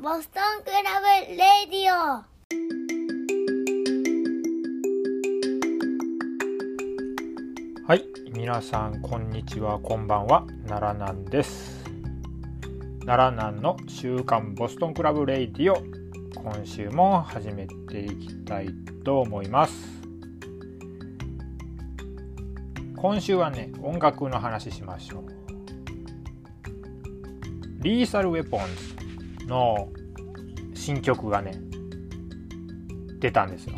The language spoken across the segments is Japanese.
Boston Club Radio はい、皆さんこんにちは、こんばんは、奈良南です。奈良南の週刊 Boston Club Radio、今週も始めていきたいと思います。今週はね、音楽の話しましょう。リーサルウェポンズの新曲がね、出たんですよ。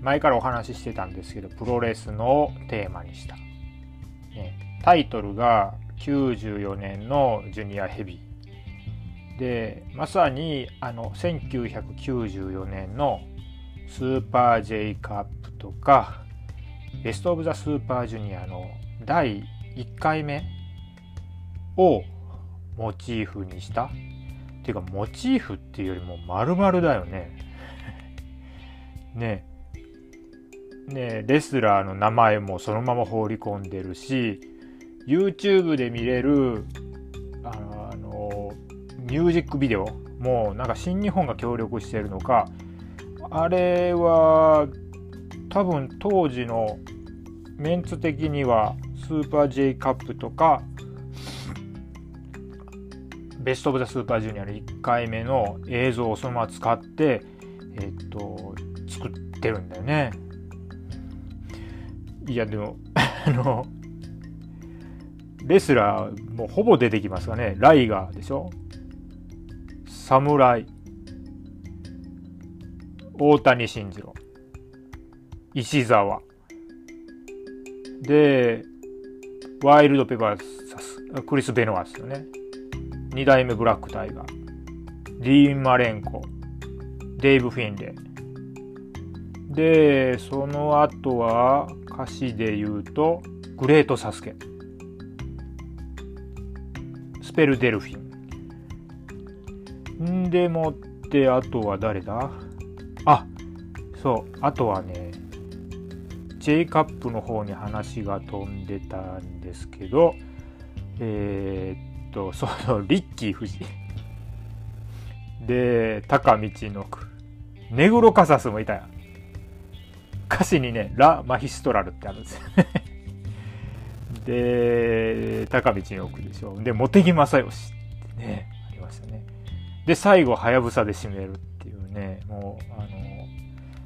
前からお話ししてたんですけどプロレスのテーマにした、ね、タイトルが94年のジュニアヘビーでまさにあの1994年のスーパー J カップとかベスト・オブ・ザ・スーパージュニアの第1回目をモチーフにしたっていうかモチーフっていうよりも丸々だよね。ね。ね、レスラーの名前もそのまま放り込んでるし YouTube で見れるあのミュージックビデオもなんか新日本が協力してるのかあれは多分当時のメンツ的にはスーパー J カップとかベスト・オブ・ザ・スーパージュニアの1回目の映像をそのまま使って、えっと作ってるんだよね。いやでも あのレスラーもうほぼ出てきますがね。ライガーでしょ？侍大谷慎次郎。石沢。でワイルドペパーサスクリス・ベノワですよね。2代目ブラックタイガー。ディーン・マレンコ。デイブ・フィンレイ。でその後は歌詞で言うとグレートサスケ。スペルデルフィン。んでもってあとは誰だ？あそう。あとはね J カップの方に話が飛んでたんですけどえー、と そのリッキー富士で高道の句ネグロカサスもいたやん歌詞にね、ラ・マヒストラルってあるんですよね。で、高道の奥でしょ。で、茂木正義ってね、ありましたね。で、最後、はやぶさで締めるっていうね、もう、あの、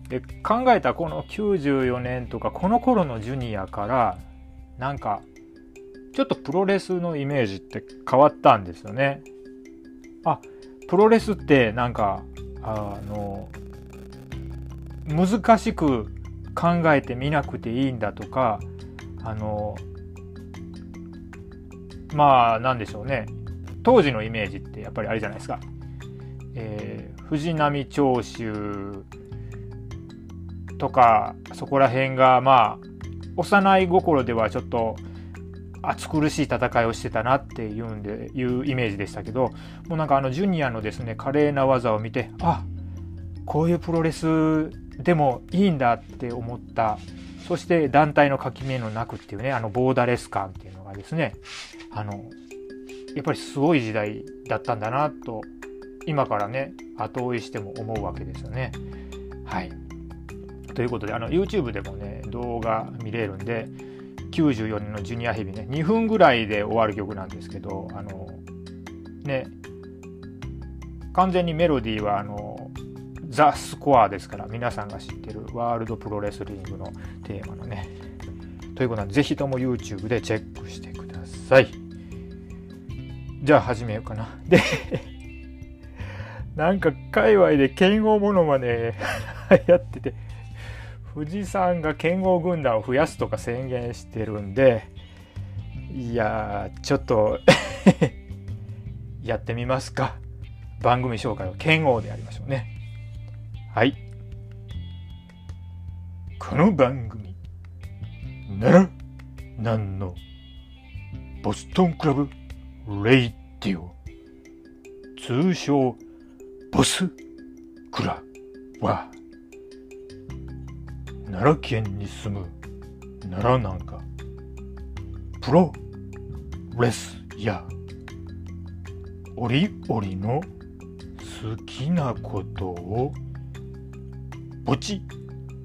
で、考えたこの94年とか、この頃のジュニアから、なんか、ちょっとプロレスのイメージって変わったんですよね。あ、プロレスってなんか、あの、難しく考えてみなくていいんだとかあのまあなんでしょうね当時のイメージってやっぱりあれじゃないですか、えー、藤波長州とかそこら辺がまあ幼い心ではちょっと暑苦しい戦いをしてたなっていうんでいうイメージでしたけどもうなんかあのジュニアのですね華麗な技を見てあこういうプロレスでもいいんだって思ったそして団体の垣根のなくっていうねあのボーダレス感っていうのがですねあのやっぱりすごい時代だったんだなと今からね後追いしても思うわけですよね。はいということであの YouTube でもね動画見れるんで94年のジュニアヘビね。2分ぐらいで終わる曲なんですけどあのね。完全にメロディーはあのザ・スコアですから皆さんが知ってるワールドプロレスリングのテーマのね。ということでぜひとも YouTube でチェックしてください。じゃあ始めようかな。でなんか界隈で剣豪モノマネ流行ってて。富士山が剣豪軍団を増やすとか宣言してるんでいやちょっと やってみますか番組紹介は剣豪でやりましょうねはい。この番組、奈良南のボストンクラブレイディオ、通称ボスクラは、奈良県に住む奈良南が、プロレスや折々の好きなことをぼち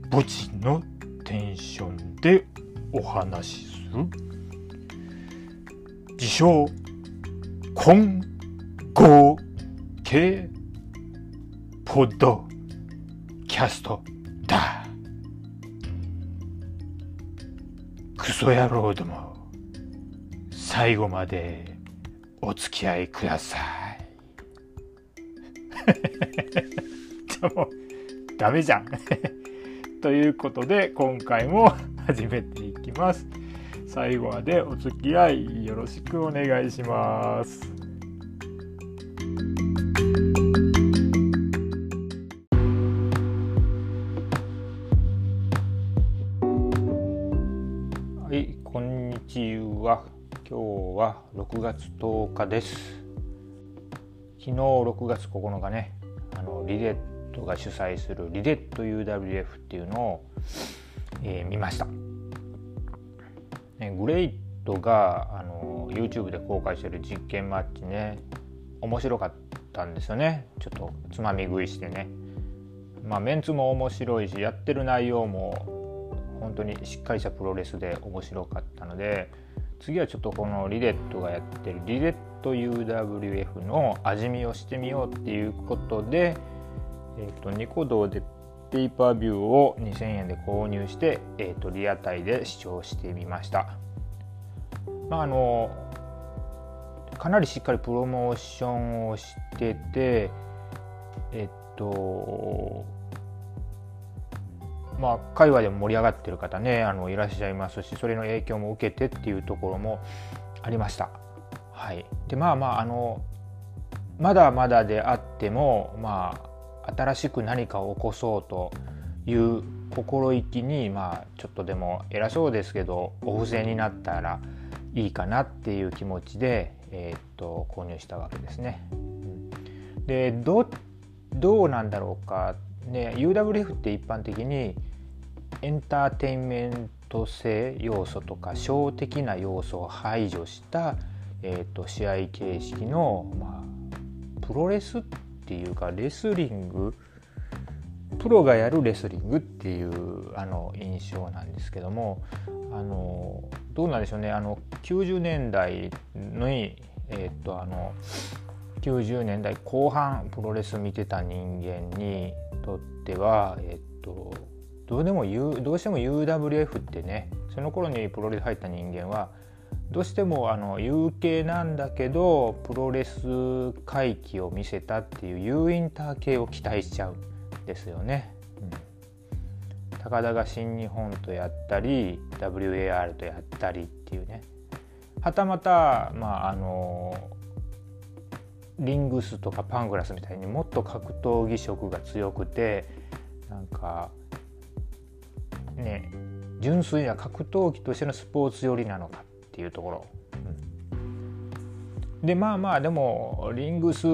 ぼちのテンションでお話しする。自称混合系ポッドキャスト。クソ野郎ども最後までお付き合いください。でもダメじゃん。ということで今回も始めていきます。最後までお付き合いよろしくお願いします。今日は6月10日です。昨日6月9日ねあのリレットが主催するリレット UWF っていうのを、えー、見ました、ね、グレイトがあの YouTube で公開してる実験マッチね面白かったんですよね。ちょっとつまみ食いしてね。まあメンツも面白いしやってる内容も本当にしっかりしたプロレスで面白かったので次はちょっとこのリレットがやってるリレット UWF の味見をしてみようっていうことで、えーと、ニコ動でペーパービューを2000円で購入して、えーと、リアタイで視聴してみました。まああのかなりしっかりプロモーションをしててえっとまあ、界隈でも盛り上がってる方ねあのいらっしゃいますしそれの影響も受けてっていうところもありました。はい、でまあまああのまだまだであってもまあ新しく何かを起こそうという心意気にまあちょっとでも偉そうですけどお布施になったらいいかなっていう気持ちで、えー、っと購入したわけですね。でどどうなんだろうかね UWF って一般的にエンターテインメント性要素とかショー的な要素を排除した、えーと、試合形式の、まあ、プロレスっていうかレスリングプロがやるレスリングっていうあの印象なんですけどもあのどうなんでしょうね。あの90年代に、えーとあの90年代後半プロレス見てた人間にとっては、えっと、どうでも、U、どうしても UWF ってねその頃にプロレス入った人間はどうしてもあの有形なんだけどプロレス回帰を見せたっていう U インター系を期待しちゃうんですよね。うん、高田が新日本とやったり WAR とやったりっていうねはたまたまああのリングスとかパングラスみたいにもっと格闘技色が強くてなんかね純粋な格闘技としてのスポーツ寄りなのかっていうところ、うん、でまあまあでもリングス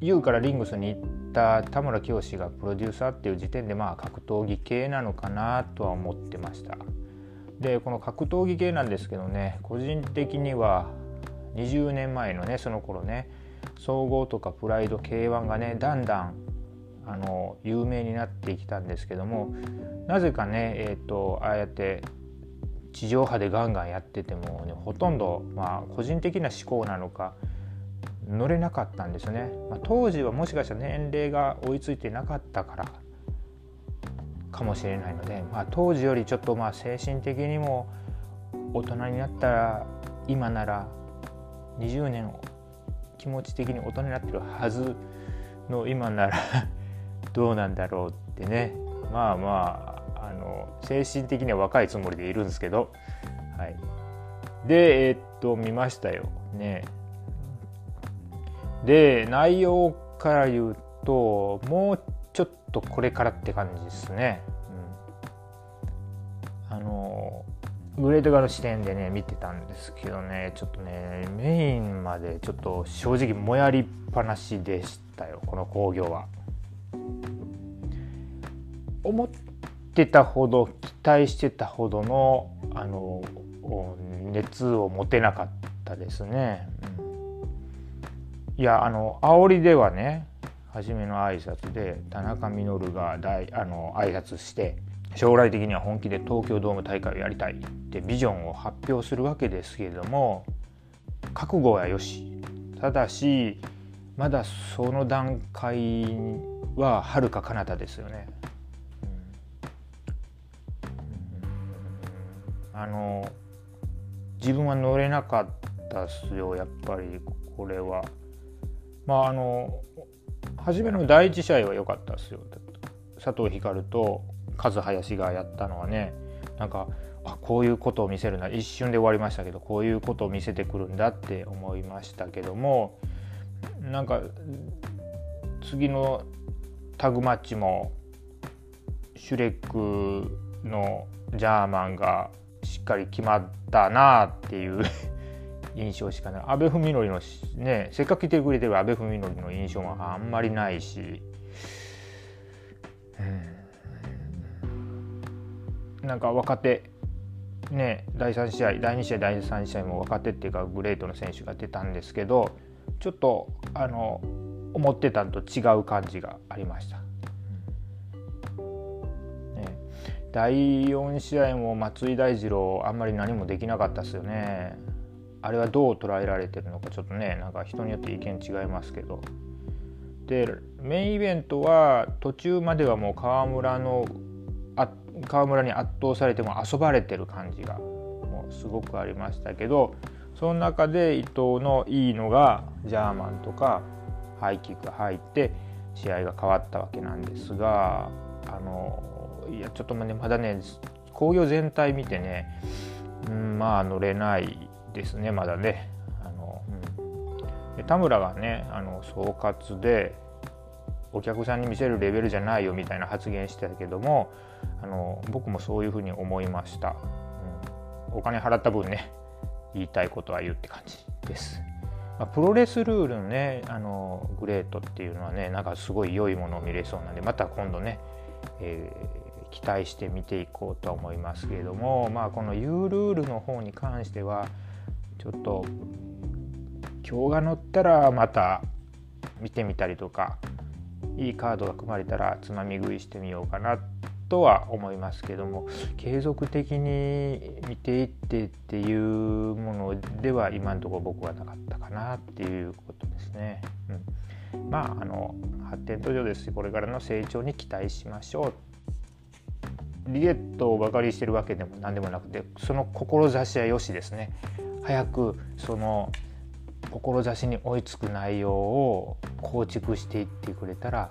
U からリングスに行った田村清がプロデューサーっていう時点でまあ格闘技系なのかなとは思ってました。でこの格闘技系なんですけどね個人的には20年前のねその頃ね総合とかプライド K1 がねだんだんあの有名になってきたんですけどもなぜかね、えーと、ああやって地上波でガンガンやってても、ね、ほとんど、まあ、個人的な思考なのか乗れなかったんですね、まあ、当時はもしかしたら年齢が追いついてなかったからかもしれないので、まあ、当時よりちょっとまあ精神的にも大人になったら今なら20年気持ち的に大人になってるはずの今ならどうなんだろうってね。まあまああの精神的には若いつもりでいるんですけど、はい、でえー、っと見ましたよ。ね。で内容から言うともうちょっとこれからって感じですね、うん、あのグレート側の視点でね見てたんですけどね。ちょっとねメインまでちょっと正直もやりっぱなしでしたよこの興行は。思ってたほど期待してたほどのあの熱を持てなかったですね。いやあの煽りではね初めの挨拶で田中稔が大あの挨拶して将来的には本気で東京ドーム大会をやりたいってビジョンを発表するわけですけれども覚悟はよしただしまだその段階ははるか彼方ですよね。あの自分は乗れなかったっすよやっぱりこれは。まああの初めの第一試合は良かったですよ佐藤光と和林がやったのはねなんかあこういうことを見せるな一瞬で終わりましたけどこういうことを見せてくるんだって思いましたけどもなんか次のタグマッチもシュレックのジャーマンがしっかり決まったなっていう 印象しかない。阿部文則のねせっかく来てくれてる阿部文則の印象はあんまりないし、うん、なんか若手ね第3試合第2試合第3試合も若手っていうかグレートの選手が出たんですけどちょっとあの思ってたのと違う感じがありました。第4試合も松井大二郎あんまり何もできなかったですよね。あれはどう捉えられてるのかちょっとねなんか人によって意見違いますけどでメインイベントは途中まではもう川村のあ川村に圧倒されても遊ばれてる感じがもうすごくありましたけどその中で伊藤のいいのがジャーマンとかハイキックが入って試合が変わったわけなんですがあのいやちょっとねまだね工業全体見てね、うん、まあ乗れないですねまだね。あのうん、田村がねあの総括でお客さんに見せるレベルじゃないよみたいな発言してたけどもあの僕もそういうふうに思いました、うん、お金払った分ね言いたいことは言うって感じです、まあ、プロレスルールのねあのグレートっていうのはねなんかすごい良いものを見れそうなんでまた今度ね、えー、期待して見ていこうと思いますけれどもまあこの U ルールの方に関してはちょっと今日が乗ったらまた見てみたりとかいいカードが組まれたらつまみ食いしてみようかなとは思いますけども継続的に見ていってっていうものでは今のところ僕はなかったかなっていうことですね。うん、まああの発展途上ですしこれからの成長に期待しましょう。リゲットをバカにしてるわけでも何でもなくてその志はよしですね。早くその志に追いつく内容を構築していってくれたら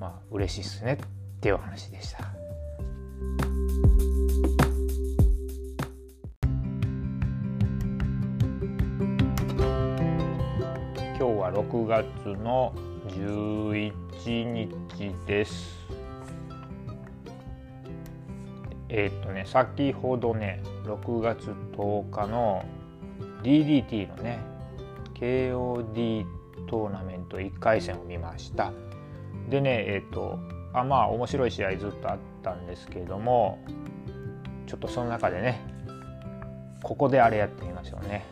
まあ嬉しいっすねっていう話でした。今日は6月の11日です。えっ、とね先ほどね6月10日の DDT のね KOD トーナメント1回戦を見ましたでねえっ、とあまあ面白い試合ずっとあったんですけれどもちょっとその中でねここであれやってみましょうね。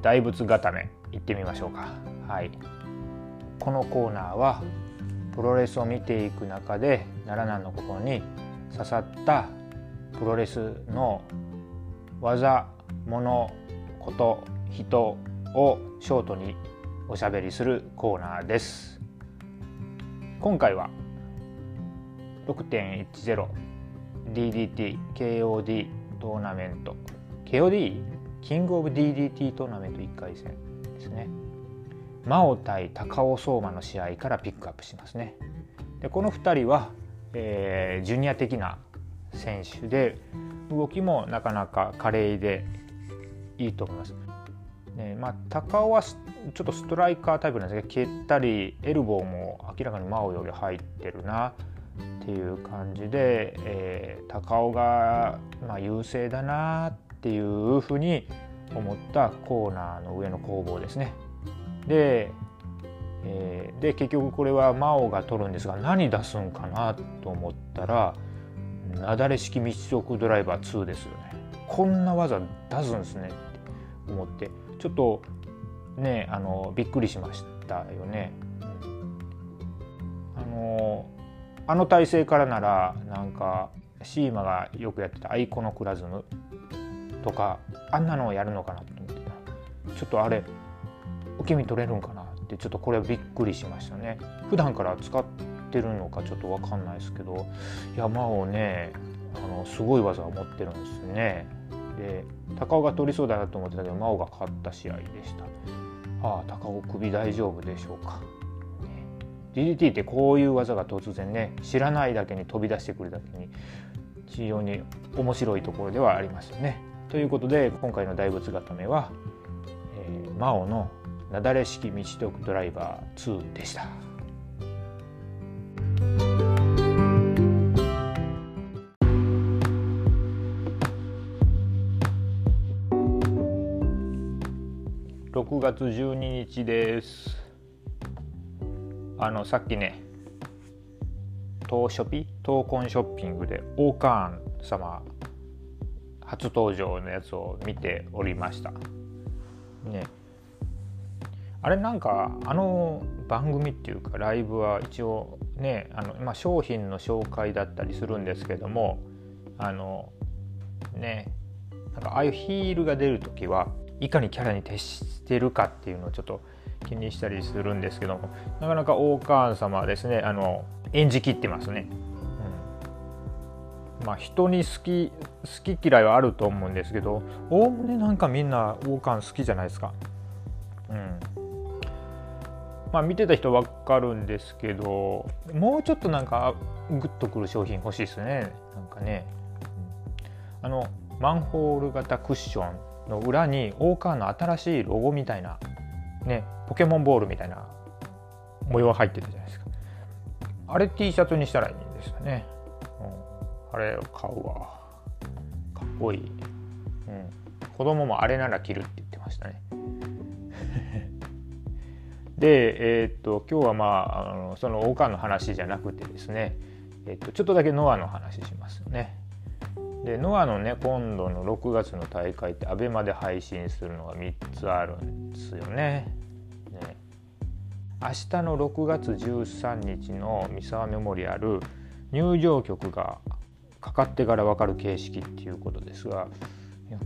大仏固め行ってみましょうか。はい。このコーナーはプロレスを見ていく中で奈良南の心に刺さったプロレスの技物こと人をショートにおしゃべりするコーナーです。今回は 6.10DDT KOD トーナメント。KOD キングオブ DDT トーナメント1回戦ですね。真央対高尾相馬の試合からピックアップしますね。でこの2人は、えー、ジュニア的な選手で動きもなかなか華麗でいいと思います。ねまあ、高尾はちょっとストライカータイプなんですけど蹴ったりエルボーも明らかに真央より入ってるなっていう感じで、えー、高尾が、まあ、優勢だなっていうふうに思ったコーナーの上の攻防ですね。で,、えー、で結局これは真央が取るんですが何出すんかなと思ったらなだれ式密食ドライバー2ですよね。こんな技出すんですねって思ってちょっとねあのびっくりしましたよね。のあの体勢からならなんかシーマがよくやってたアイコノクラズムとかあんなのをやるのかなと思ってた。ちょっとあれ受け身取れるんかなってちょっとこれびっくりしましたね。普段から使ってるのかちょっと分かんないですけど山をねあのすごい技を持ってるんですね。で高尾が取りそうだなと思ってたけど真央が勝った試合でしたああ高尾首大丈夫でしょうか DDT ってこういう技が突然ね知らないだけに飛び出してくるだけに非常に面白いところではありますよね。ということで今回の大仏固めは、えー、マオのなだれ式道徳ドライバー2でした。6月12日です。あのさっきね東ショピ東コンショッピングでオーカーン様初登場のやつを見ておりました。ね。あれなんかあの番組っていうかライブは一応ねあの、まあ、商品の紹介だったりするんですけどもあのね。なんかああいうヒールが出る時はいかにキャラに徹してるかっていうのをちょっと気にしたりするんですけどもなかなか大川様はですねあの演じきってますね。うん、まあ人に好き好き嫌いはあると思うんですけどおおむねなんかみんな王冠好きじゃないですか。うん。まあ見てた人分かるんですけどもうちょっとなんかグッとくる商品欲しいですね。なんかね、うん、あのマンホール型クッション。の裏にオーカーの新しいロゴみたいなねポケモンボールみたいな模様が入ってるじゃないですか。あれ T シャツにしたらいいんですよね、うん、あれを買うわ。かっこいい、うん、子供もあれなら着るって言ってましたね。でえー、っと今日はまああのその王冠の話じゃなくてですね、えー、っとちょっとだけノアの話しますよね。でノアのね今度の6月の大会って ABEMA で配信するのが3つあるんですよね。ね明日の6月13日の三沢メモリアル入場曲がかかってから分かる形式っていうことですが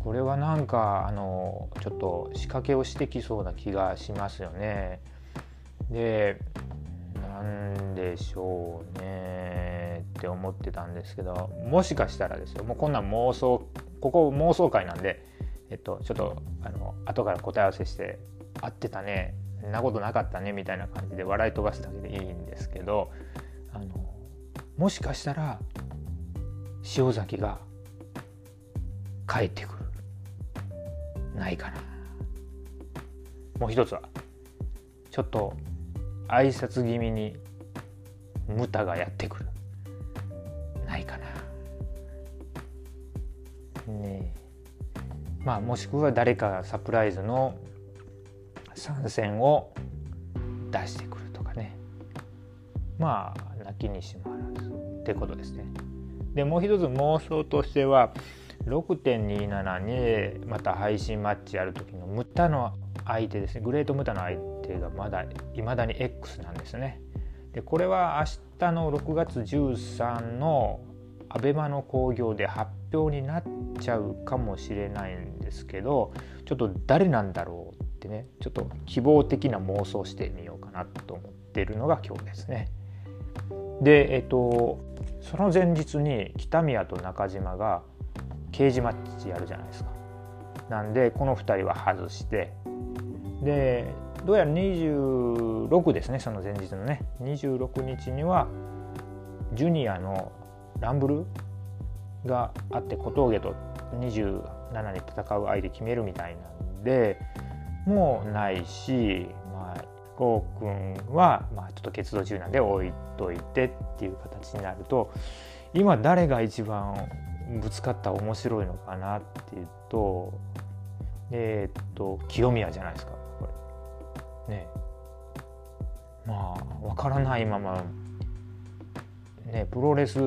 これはなんかあのちょっと仕掛けをしてきそうな気がしますよね。でなんでしょうねって思ってたんですけどもしかしたらですよ。もうこんなん妄想ここ妄想会なんで、えっと、ちょっとあの後から答え合わせして合ってたねんなことなかったねみたいな感じで笑い飛ばすだけでいいんですけどあのもしかしたら塩崎が帰ってくる。ないかな。もう一つはちょっと挨拶気味にムタがやってくる。ないかな。ねえ。まあもしくは誰かがサプライズの参戦を出してくるとかね。まあ泣きにしもあらずってことですね。でもう一つ妄想としては6.27にまた配信マッチやる時のムタの相手ですね。グレートムタの相手。がまだいまだに X なんですね。でこれは明日の6月13の ABEMA の興行で発表になっちゃうかもしれないんですけどちょっと誰なんだろうってねちょっと希望的な妄想してみようかなと思ってるのが今日ですね。でえっとその前日に北宮と中島が刑事マッチやるじゃないですか。なんでこの2人は外してでどうやら26ですねその前日のね。26日にはジュニアのランブルがあって小峠と27に戦う相手決めるみたいなんでもうないし、まあ、郷君は、まあ、ちょっと決動中なんで置いといてっていう形になると今誰が一番ぶつかった面白いのかなっていうとえー、っと清宮じゃないですか。ねまあ分からないままねプロレス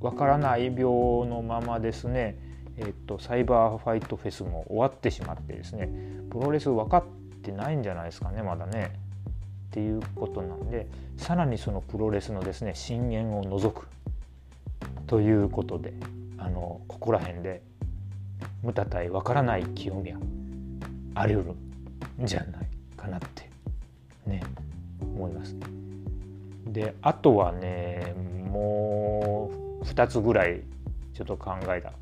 分からない病のままですねえっとサイバーファイトフェスも終わってしまってですねプロレス分かってないんじゃないですかねまだね。っていうことなんでさらにそのプロレスのですね深淵を除くということであのここら辺で無駄対わからない清宮あり得るんじゃないかなってね思います。であとはねもう2つぐらいちょっと考えた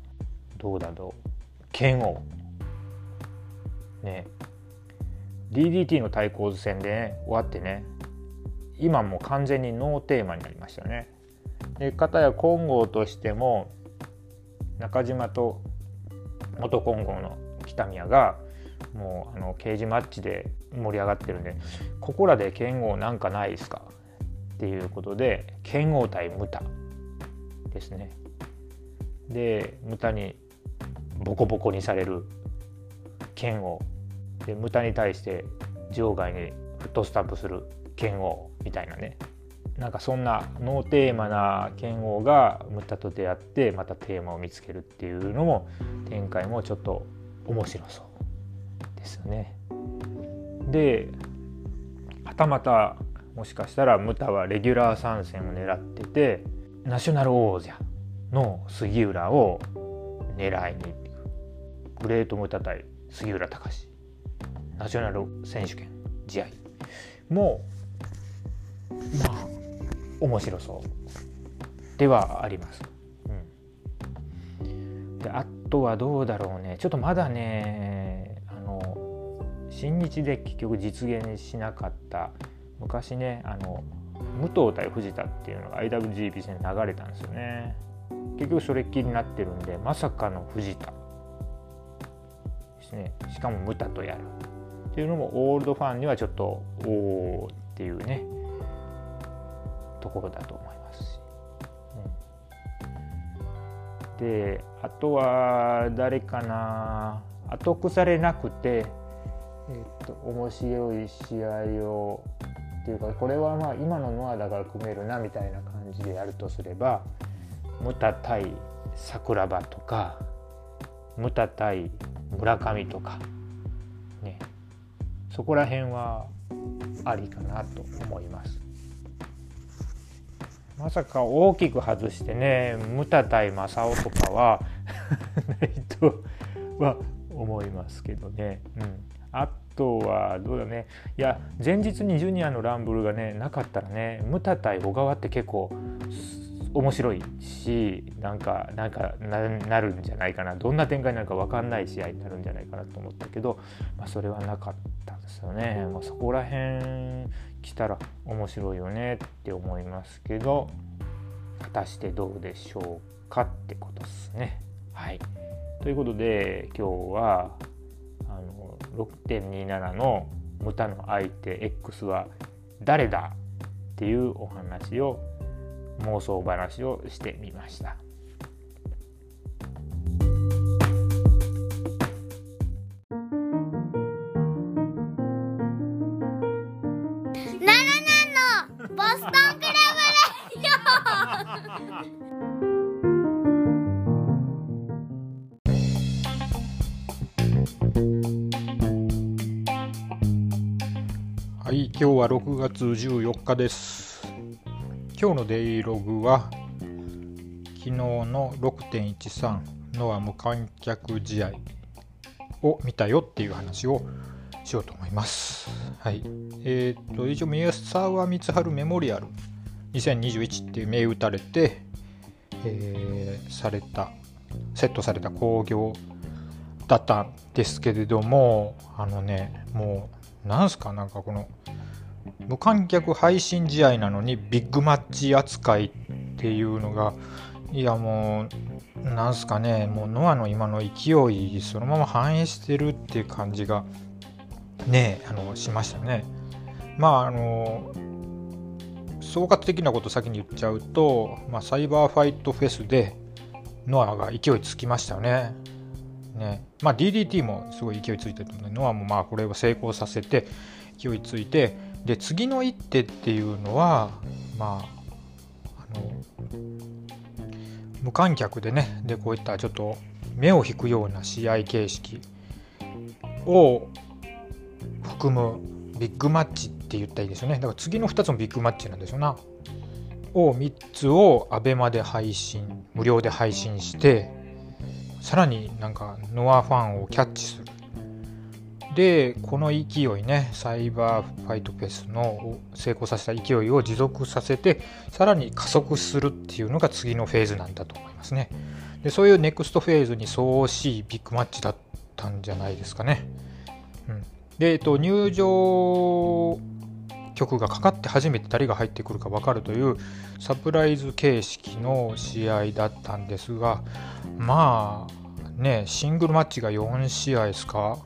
どうだろう剣王ね DDT の対抗戦で、ね、終わってね今もう完全にノーテーマになりましたね。で片や金剛としても中島と元金剛の北宮がもうあのケージマッチで盛り上がってるんでここらで剣王なんかないですか？っていうことで剣王対ムタですね。でムタにボコボコにされる剣王でムタに対して場外にフットスタンプする剣王みたいなねなんかそんなノーテーマな剣王がムタと出会ってまたテーマを見つけるっていうのも展開もちょっと面白そうですよね。ではたまたもしかしたらムタはレギュラー参戦を狙っててナショナル王者の杉浦を狙いにグレートムタ対杉浦隆。ナショナル選手権試合もまあ面白そうではあります。うん、であとはどうだろうね。ちょっとまだねあの新日で結局実現しなかった昔ねあの武藤対藤田っていうのが IWGP 戦流れたんですよね。結局それっきりになってるんでまさかの藤田。ですね。しかもムタとやる。っていうのもオールドファンにはちょっとおおっていうねところだと思いますし、うん、であとは誰かな。後腐れなくて、えっと面白い試合をっていうかこれはまあ今のノアだから組めるなみたいな感じでやるとすればムタ対桜庭とかムタ対村上とかねそこら辺はありかなと思います。まさか大きく外してねムタ対正雄とかは ないとは思いますけどね。うん、あとはどうだね。いや前日にジュニアのランブルがねなかったらねムタ対小川って結構面白いしなんかなんかなるんじゃないかな。どんな展開になるか分かんない試合になるんじゃないかなと思ったけど、まあ、それはなかったんですよね、まあ、そこら辺来たら面白いよねって思いますけど果たしてどうでしょうかってことですね。はい、ということで今日はあの6.27のムタの相手 X は誰だっていうお話を妄想話をしてみました。はい、今日は6月14日です。今日のデイログは昨日の6.13ノア無観客試合を見たよっていう話をしようと思います。はい。えっ、ー、と、一応、宮沢光晴メモリアル2021っていう銘打たれて、えー、された、セットされた興行だったんですけれども、あのね、もう、なんすか、なんかこの、無観客配信試合なのにビッグマッチ扱いっていうのがいやもうなんすかねもうノアの今の勢いそのまま反映してるっていう感じがねあのしましたねまああの総括的なこと先に言っちゃうと、まあ、サイバーファイトフェスでノアが勢いつきましたよね。ねまあ、DDT もすごい勢いついてるのでノアもまあこれを成功させて勢いついてで次の一手っていうのはまああの無観客でねでこういったちょっと目を引くような試合形式を含むビッグマッチって言ったらいいですよね。だから次の2つもビッグマッチなんですよな。を3つを ABEMA で配信無料で配信してさらになんかノアファンをキャッチする。でこの勢いねサイバーファイトフェスの成功させた勢いを持続させてさらに加速するっていうのが次のフェーズなんだと思いますね。でそういうネクストフェーズに相応しいビッグマッチだったんじゃないですかね、うん、で、えっと、入場曲がかかって初めて誰が入ってくるか分かるというサプライズ形式の試合だったんですがまあねシングルマッチが4試合ですか？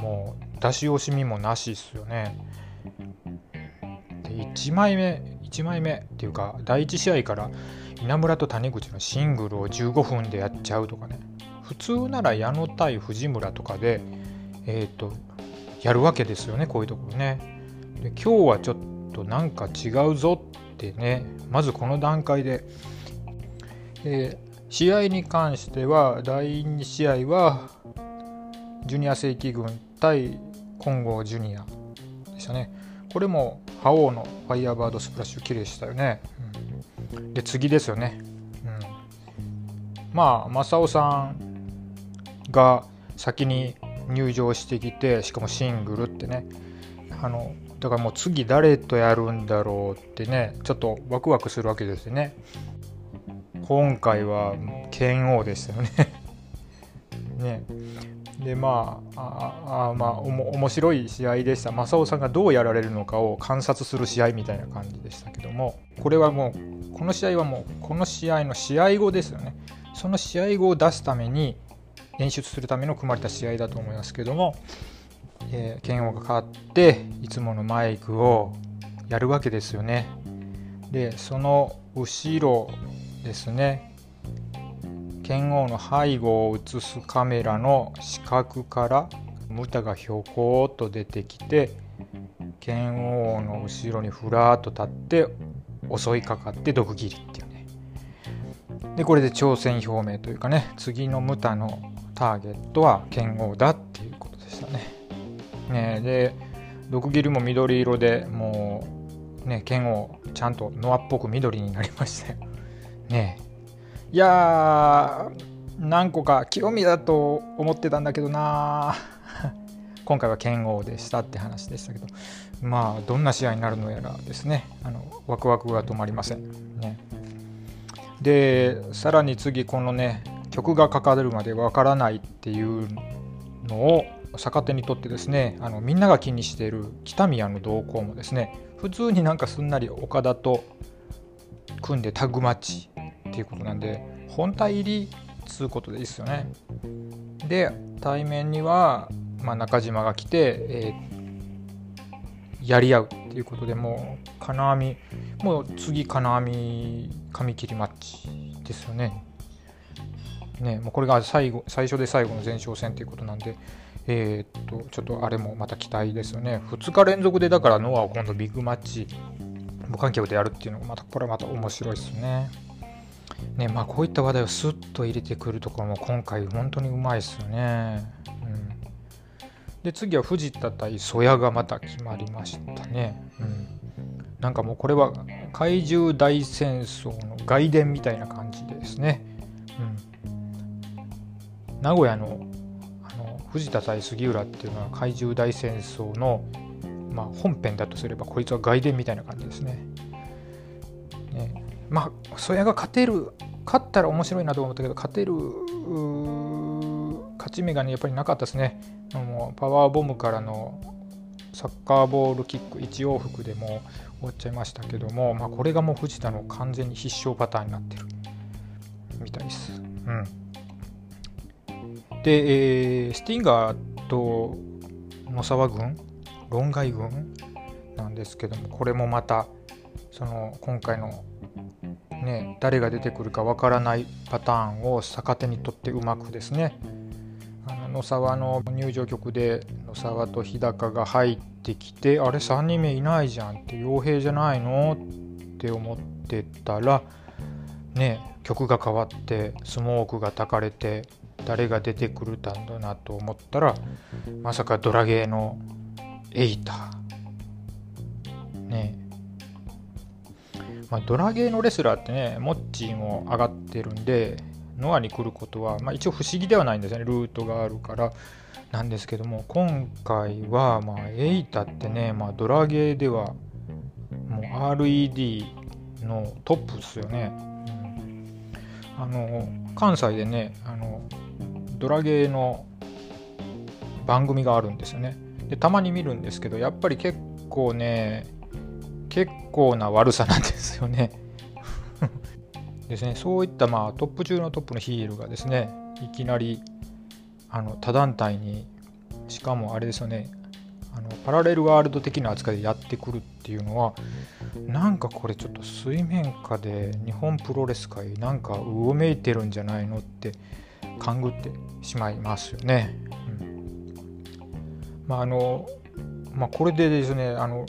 もう出し惜しみもなしっすよね。で1枚目1枚目っていうか第1試合から稲村と谷口のシングルを15分でやっちゃうとかね。普通なら矢野対藤村とかでえっ、ー、とやるわけですよねこういうところね。で今日はちょっとなんか違うぞってねまずこの段階で、え、試合に関しては第2試合はジュニア正規軍対混合ジュニアでしたね。これも覇王のファイヤーバードスプラッシュ綺麗でしたよね、うん、で次ですよね、うん、まあ正雄さんが先に入場してきてしかもシングルってね。あのだからもう次誰とやるんだろうってねちょっとワクワクするわけですよね。今回は拳王でしたよね。ね。でまああまあおも面白い試合でした。正雄さんがどうやられるのかを観察する試合みたいな感じでしたけどもこれはもうこの試合はもうこの試合の試合後ですよね。その試合後を出すために演出するための組まれた試合だと思いますけども、えー、剣王が勝っていつものマイクをやるわけですよね。でその後ろですね。剣王の背後を映すカメラの死角からムタがひょこっと出てきて剣王の後ろにふらっと立って襲いかかって毒斬りっていうね。でこれで挑戦表明というかね次のムタのターゲットは剣王だっていうことでしたね。ねで毒斬りも緑色でもうね剣王ちゃんとノアっぽく緑になりましたよ。ね。いや何個か清宮だと思ってたんだけどな 今回は剣王でしたって話でしたけどまあどんな試合になるのやらですね。あのワクワクが止まりません。ね。でさらに次このね曲がかかるまでわからないっていうのを逆手にとってですねあのみんなが気にしている北宮の動向もですね普通になんかすんなり岡田と組んでタグマッチっていうことなんで本体入りつうことでいいですよね。で対面には、まあ、中島が来て、えー、やり合うっていうことでもう金網もう次金網紙切りマッチですよね。ねもうこれが最後最初で最後の前哨戦ということなんで。えー、っとちょっとあれもまた期待ですよね。2日連続でだからノアを今度ビッグマッチ無観客でやるっていうのがまたこれまた面白いですね。ねまあ、こういった話題をスッと入れてくるところも今回本当にうまいですよね。うん、で次は藤田対曽谷がまた決まりましたね。うん、なんかもうこれは怪獣大戦争の外伝みたいな感じですね。うん、名古屋のあの藤田対杉浦っていうのは怪獣大戦争の、まあ、本編だとすればこいつは外伝みたいな感じですね。まあそれが勝てる勝ったら面白いなと思ったけど勝てる勝ち目がねやっぱりなかったですね。もうパワーボムからのサッカーボールキック1往復でも終わっちゃいましたけども、まあ、これがもう藤田の完全に必勝パターンになってる。みたいです。うん、で、えー、スティンガーと野沢軍？論外軍なんですけどもこれもまたその今回のね、誰が出てくるかわからないパターンを逆手にとってうまくですねあの野沢の入場曲で野沢と日高が入ってきてあれ3人目いないじゃんって傭兵じゃないのって思ってたらね曲が変わってスモークがたかれて誰が出てくるんだなと思ったらまさかドラゲーのエイター。ね。まあ、ドラゲーのレスラーってねモッチーも上がってるんでノアに来ることは、まあ、一応不思議ではないんですよね。ルートがあるから。なんですけども今回は、まあ、エイタってね、まあ、ドラゲーではもう RED のトップですよね、うん、あの関西でねあのドラゲーの番組があるんですよね。でたまに見るんですけどやっぱり結構ね結構な悪さなんですよね。ですね。そういったまあトップ中のトップのヒールがですねいきなりあの他団体にしかもあれですよねあのパラレルワールド的な扱いでやってくるっていうのはなんかこれちょっと水面下で日本プロレス界なんかうごめいてるんじゃないのって勘ぐってしまいますよね。うん、まああのまあ、これでですねあの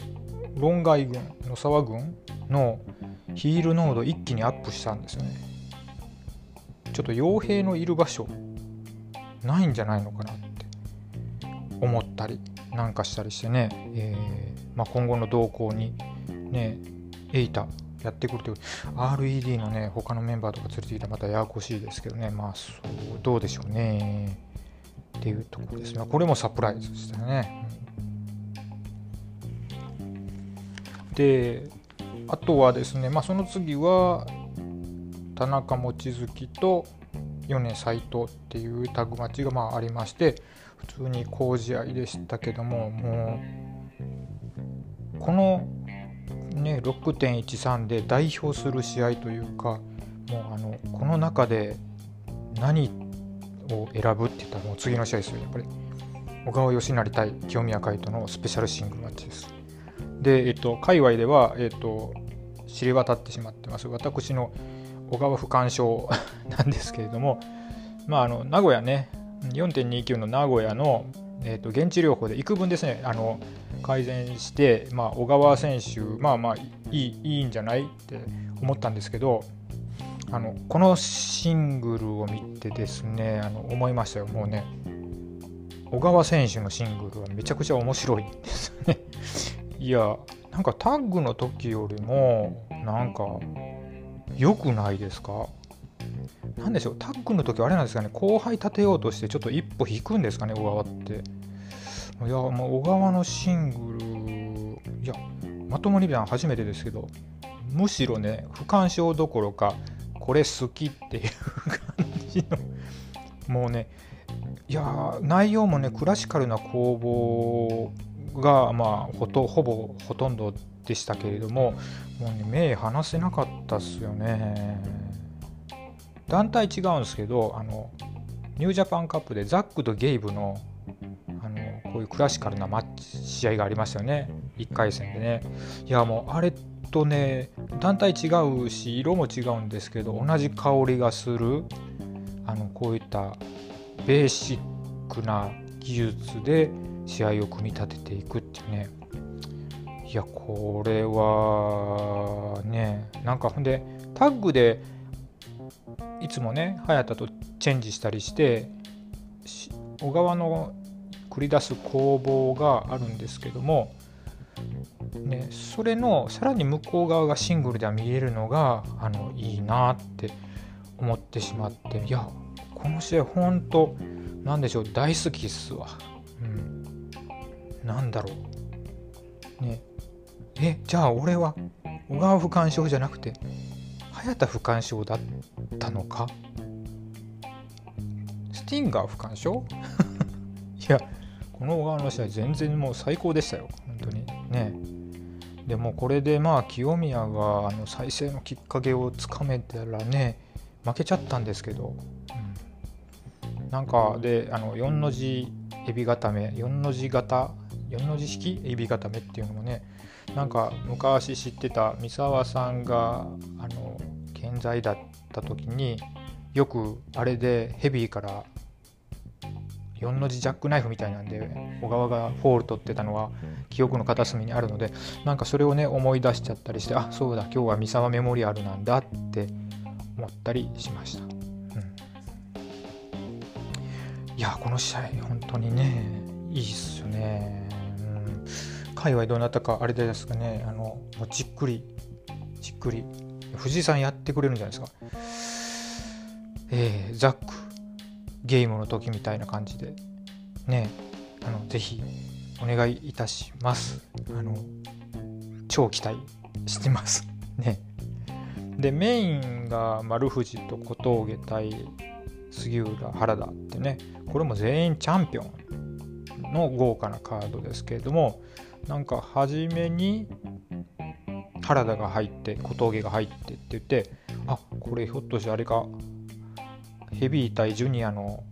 論外軍野沢軍のヒール濃度一気にアップしたんですよね。ちょっと傭兵のいる場所ないんじゃないのかなって思ったりなんかしたりしてね、えーまあ、今後の動向にねエイタやってくるという。RED のね他のメンバーとか連れてきたらまたややこしいですけどね。まあそうどうでしょうね。っていうところです。ねこれもサプライズでしたね、であとはですね、まあ、その次は田中望月と米斎藤っていうタッグマッチがまあありまして普通に好試合でしたけどももうこの、ね、6.13で代表する試合というかもうあのこの中で何を選ぶって言ったらもう次の試合ですよやっぱり小川義成対清宮海斗のスペシャルシングルマッチです。で、えっと、界隈では、えっと、知れ渡ってしまってます。私の小川不干渉 なんですけれども、まあ、あの名古屋ね、4.29の名古屋の、えっと、現地療法で幾分ですね、あの改善して、まあ、小川選手、まあまあいいいいんじゃないって思ったんですけど、あのこのシングルを見てですね、あの思いましたよ、もうね、小川選手のシングルはめちゃくちゃ面白いですね。いやなんかタッグの時よりもなんか良くないですか？なんでしょうタッグの時あれなんですかね？後輩立てようとしてちょっと一歩引くんですかね？小川って。いやもう小川のシングルいやまともに見たの初めてですけどむしろね不干渉どころかこれ好きっていう感じの。もうねいや内容もねクラシカルな攻防が、まあ、ほとほぼほとんどでしたけれどももう、ね、目離せなかったっすよね。団体違うんですけどあのニュージャパンカップでザックとゲイブのあのこういうクラシカルなマッチ試合がありましたよね。1回戦でね。いやもうあれとね団体違うし色も違うんですけど同じ香りがするあのこういったベーシックな技術で試合を組み立てていくっていうねいやこれはねなんかほんでタッグでいつもね早田とチェンジしたりして小川の繰り出す攻防があるんですけども、ね、それのさらに向こう側がシングルでは見えるのがあのいいなって思ってしまっていやこの試合ほんと何でしょう大好きっすわ。うんなんだろう。ね。え、じゃあ俺は小川不干渉じゃなくて、早田不干渉だったのか？スティンガー不干渉 いや、この小川の試合全然もう最高でしたよ。本当に。ね。でもこれでまあ清宮があの再生のきっかけをつかめたらね負けちゃったんですけど、うん、なんかであの4の字エビ固め4の字型4の字式エビ固めっていうのもねなんか昔知ってた三沢さんがあの健在だった時によくあれでヘビーから4の字ジャックナイフみたいなんで小川がフォール取ってたのは記憶の片隅にあるのでなんかそれをね思い出しちゃったりしてあそうだ今日は三沢メモリアルなんだって思ったりしました、うん、いやこの試合本当にねいいっすよね。界隈どなたかあれですかね。あのもうじっくりじっくり。藤井さんやってくれるんじゃないですか。えー、ザックゲームの時みたいな感じで。ねあのぜひお願いいたします。あの超期待してます。ね。でメインが丸藤と小峠対杉浦原田ってね。これも全員チャンピオン。の豪華なカードですけれどもなんか初めに原田が入って小峠が入ってって言ってあこれひょっとしてあれかヘビー対ジュニアの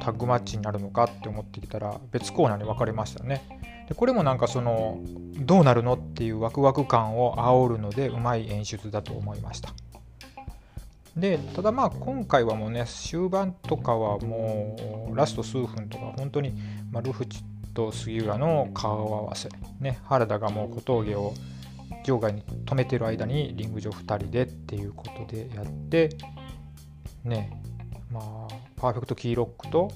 タッグマッチになるのかって思ってきたら別コーナーに分かれましたね。でこれもなんかそのどうなるのっていうワクワク感を煽るのでうまい演出だと思いました。でただまあ今回はもうね終盤とかはもうラスト数分とか本当に丸藤と杉浦の顔合わせ。ね原田がもう小峠を場外に止めてる間にリング上2人でっていうことでやってねまあパーフェクトキーロックと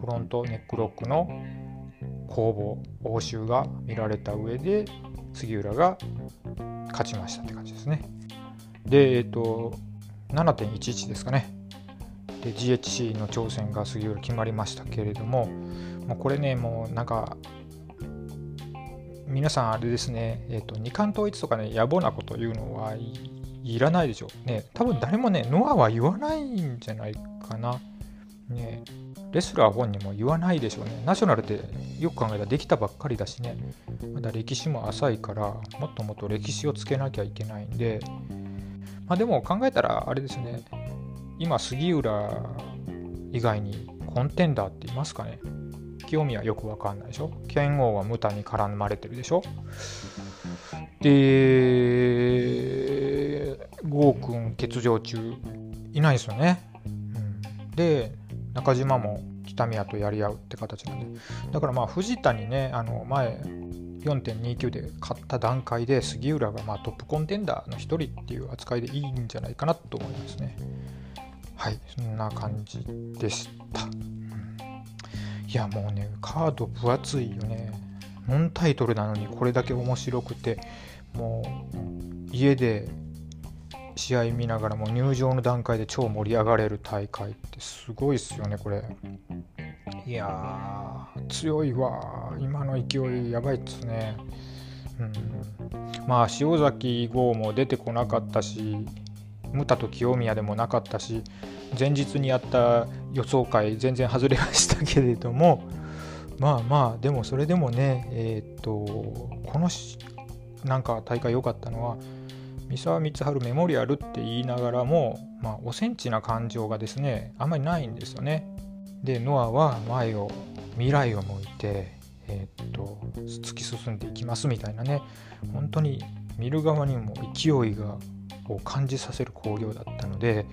フロントネックロックの攻防応酬が見られた上で杉浦が勝ちましたって感じですね。でえっ、と7.11ですかね。で GHC の挑戦が杉浦決まりましたけれどももうこれねもうなんか皆さんあれですね、えーと、二冠統一とかね野暮なこと言うのはいらないでしょう。ね多分誰もねノアは言わないんじゃないかな。ねレスラー本人も言わないでしょうね。ナショナルってよく考えたらできたばっかりだしね。まだ歴史も浅いからもっともっと歴史をつけなきゃいけないんで。まあでも考えたらあれですね。今杉浦以外にコンテンダーっていますかね。清宮よくわかんないでしょ？剣王はムタに絡まれてるでしょ？で郷君欠場中いないですよね、うん、で中島も北宮とやり合うって形なんで。だからまあ藤田にねあの前4.29で勝った段階で杉浦がまあトップコンテンダーの1人っていう扱いでいいんじゃないかなと思いますね。はいそんな感じでした。いやもうねカード分厚いよね。ノンタイトルなのにこれだけ面白くてもう家で試合見ながらも入場の段階で超盛り上がれる大会ってすごいっすよねこれ。いや強いわ。今の勢いやばいっすね。うん。まあ塩崎号も出てこなかったしムタと清宮でもなかったし前日にやった予想会全然外れましたけれども まあまあでもそれでもねえっ、とこのなんか大会良かったのは三沢光晴メモリアルって言いながらも、まあ、おセンチな感情がですねあんまりないんですよね。でノアは前を未来を向いて、えー、っと突き進んでいきますみたいなね本当に見る側にも勢いがを感じさせる興行だったので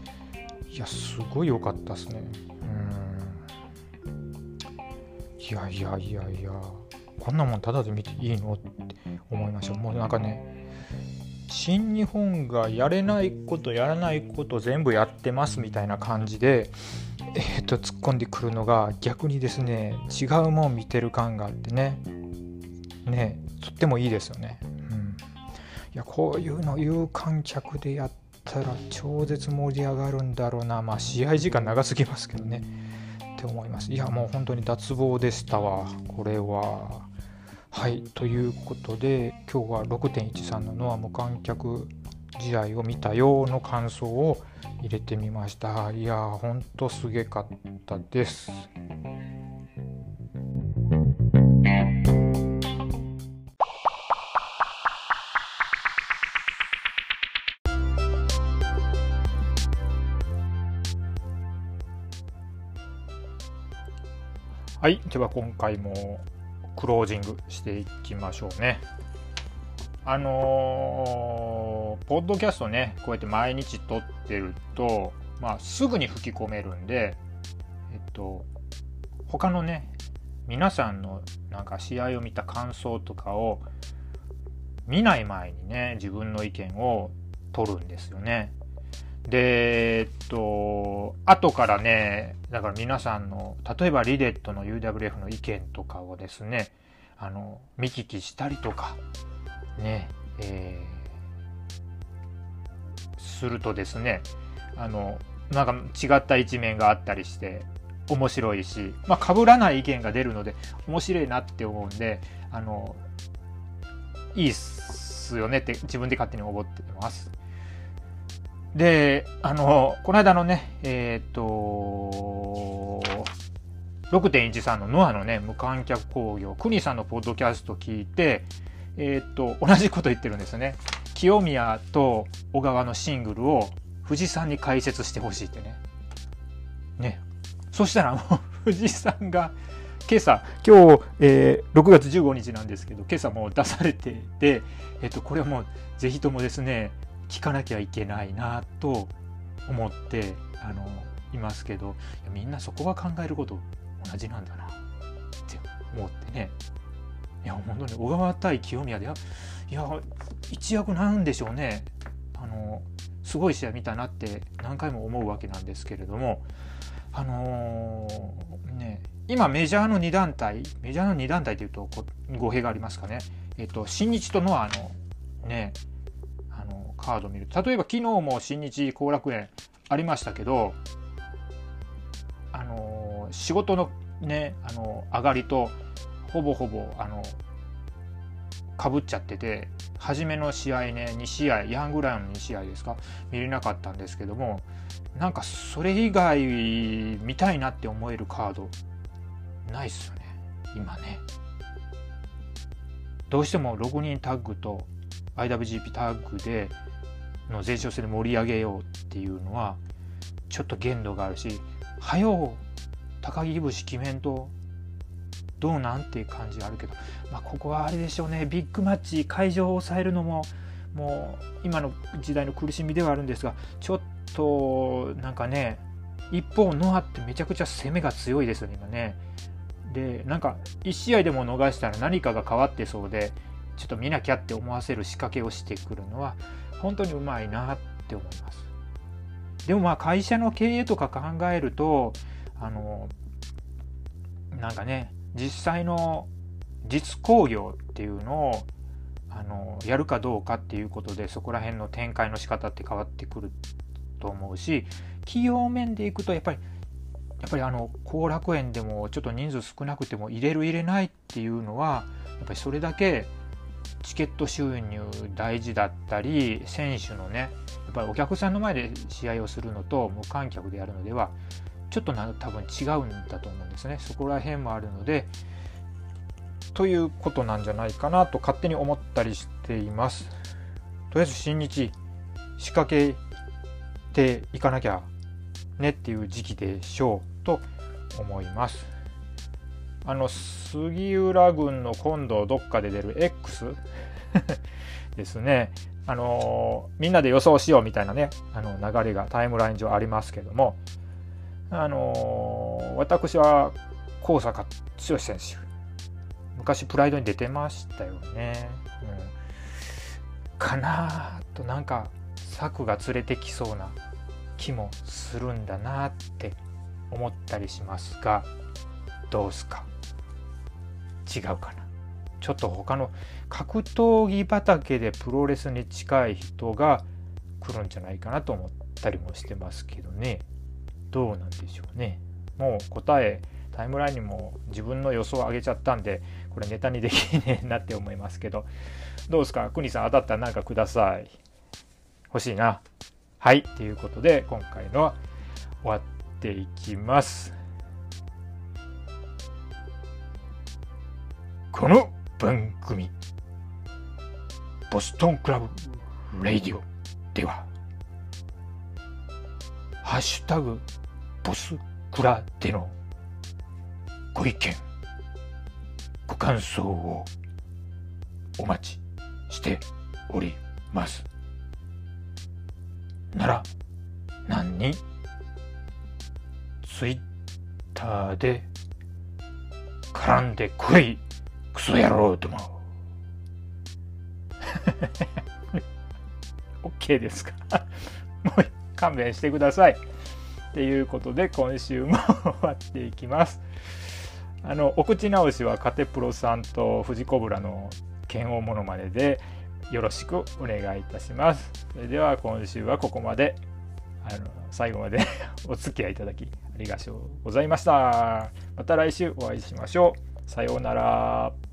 いやすごい良かったですね。うん。いやいやいやいやこんなもんただで見ていいのって思いました。もうなんかね新日本がやれないことやらないこと全部やってますみたいな感じでえー、っと突っ込んでくるのが逆にですね違うもん見てる感があってね。ねとってもいいですよね。やこういうの有観客でやったら超絶盛り上がるんだろうな。まあ試合時間長すぎますけどね。って思います。いやもう本当に脱帽でしたわ。これは。はい。ということで今日は6.13のノア無観客試合を見たよの感想を入れてみました。いやほんとすげかったです。はい、では今回もクロージングしていきましょうね。あのー、ポッドキャストね、こうやって毎日撮ってると、まあ、すぐに吹き込めるんで、えっと、他のね、皆さんのなんか試合を見た感想とかを見ない前にね、自分の意見を取るんですよね。で、えっと、後からね、だから皆さんの、例えばリデットの UWF の意見とかをですね、あの見聞きしたりとかねえーするとですねあのなんか違った一面があったりして面白いし、まあ、被らない意見が出るので面白いなって思うんであのいいっすよねって自分で勝手に思ってます。で、あの、この間のね、えっ、と、6.13のノアのね、無観客興行、クニさんのポッドキャスト聞いて、えっ、と、同じこと言ってるんですね。清宮と小川のシングルを藤さんに解説してほしいってね。ね。そしたらもう藤さんが今朝今日、えー6月15日なんですけど今朝もう出されてて、えっとこれはもうぜひともですね聞かなきゃいけないなと思ってあのいますけどみんなそこが考えること同じなんだなって思ってね。いや本当に小川対清宮でいやいや一躍なんでしょうね。あのすごい試合見たなって何回も思うわけなんですけれどもあのーね今メジャーの2団体メジャーの2団体というと語弊がありますかね。えっと新日とノアのねカード見る。例えば昨日も新日後楽園ありましたけどあのー仕事のねあの上がりとほぼほぼあのかぶっちゃってて初めの試合ね2試合ヤングライオンの2試合ですか？見れなかったんですけどもなんかそれ以外見たいなって思えるカードないっすよね。今ね。どうしても6人タッグと IWGP タッグでの前哨戦で盛り上げようっていうのはちょっと限度があるし「はよう高木節決めんとどうなん?」っていう感じがあるけど、まあ、ここはあれでしょうねビッグマッチ会場を抑えるのももう今の時代の苦しみではあるんですがちょっとなんかね一方ノアってめちゃくちゃ攻めが強いですよね今ね。でなんか1試合でも逃したら何かが変わってそうでちょっと見なきゃって思わせる仕掛けをしてくるのは本当にうまいなって思います。でもまあ会社の経営とか考えるとあのなんかね実際の実工業っていうのをあのやるかどうかっていうことでそこら辺の展開の仕方って変わってくると思うし企業面でいくとやっぱりやっぱりあの後楽園でもちょっと人数少なくても入れる入れないっていうのはやっぱりそれだけチケット収入大事だったり選手のねやっぱりお客さんの前で試合をするのと無観客でやるのではちょっとな多分違うんだと思うんですね。そこら辺もあるのでということなんじゃないかなと勝手に思ったりしています。とりあえず新日仕掛けていかなきゃねっていう時期でしょうと思います。あの杉浦軍の今度どっかで出る X ですね。あのみんなで予想しようみたいなねあの流れがタイムライン上ありますけども。あの私は高坂剛選手昔プライドに出てましたよね、うん、かなとなんか策が連れてきそうな気もするんだなって思ったりしますがどうすか？違うかな。ちょっと他の格闘技畑でプロレスに近い人が来るんじゃないかなと思ったりもしてますけどね。どうなんでしょうね。もう答えタイムラインにも自分の予想を上げちゃったんでこれネタにできねえなって思いますけど。どうですか国さん。当たったら何かください。欲しいな。はい。ということで今回のは終わっていきます。この番組。ボストンクラブレイディオではハッシュタグボスクラでのご意見ご感想をお待ちしております。なら何にツイッターで絡んでこい。クソ野郎ども OK ですか？もう勘弁してくださいっていうことで今週も終わっていきますあのお口直しはカテプロさんとフジコブラの剣王モノマネでよろしくお願いいたします。それでは今週はここまであの最後まで お付き合いいただきありがとうございました。また来週お会いしましょう。さようなら。